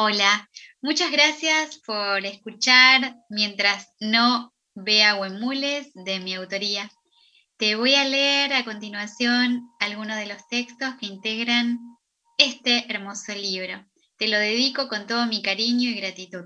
Hola, muchas gracias por escuchar mientras no vea Huemules de mi autoría. Te voy a leer a continuación algunos de los textos que integran este hermoso libro. Te lo dedico con todo mi cariño y gratitud.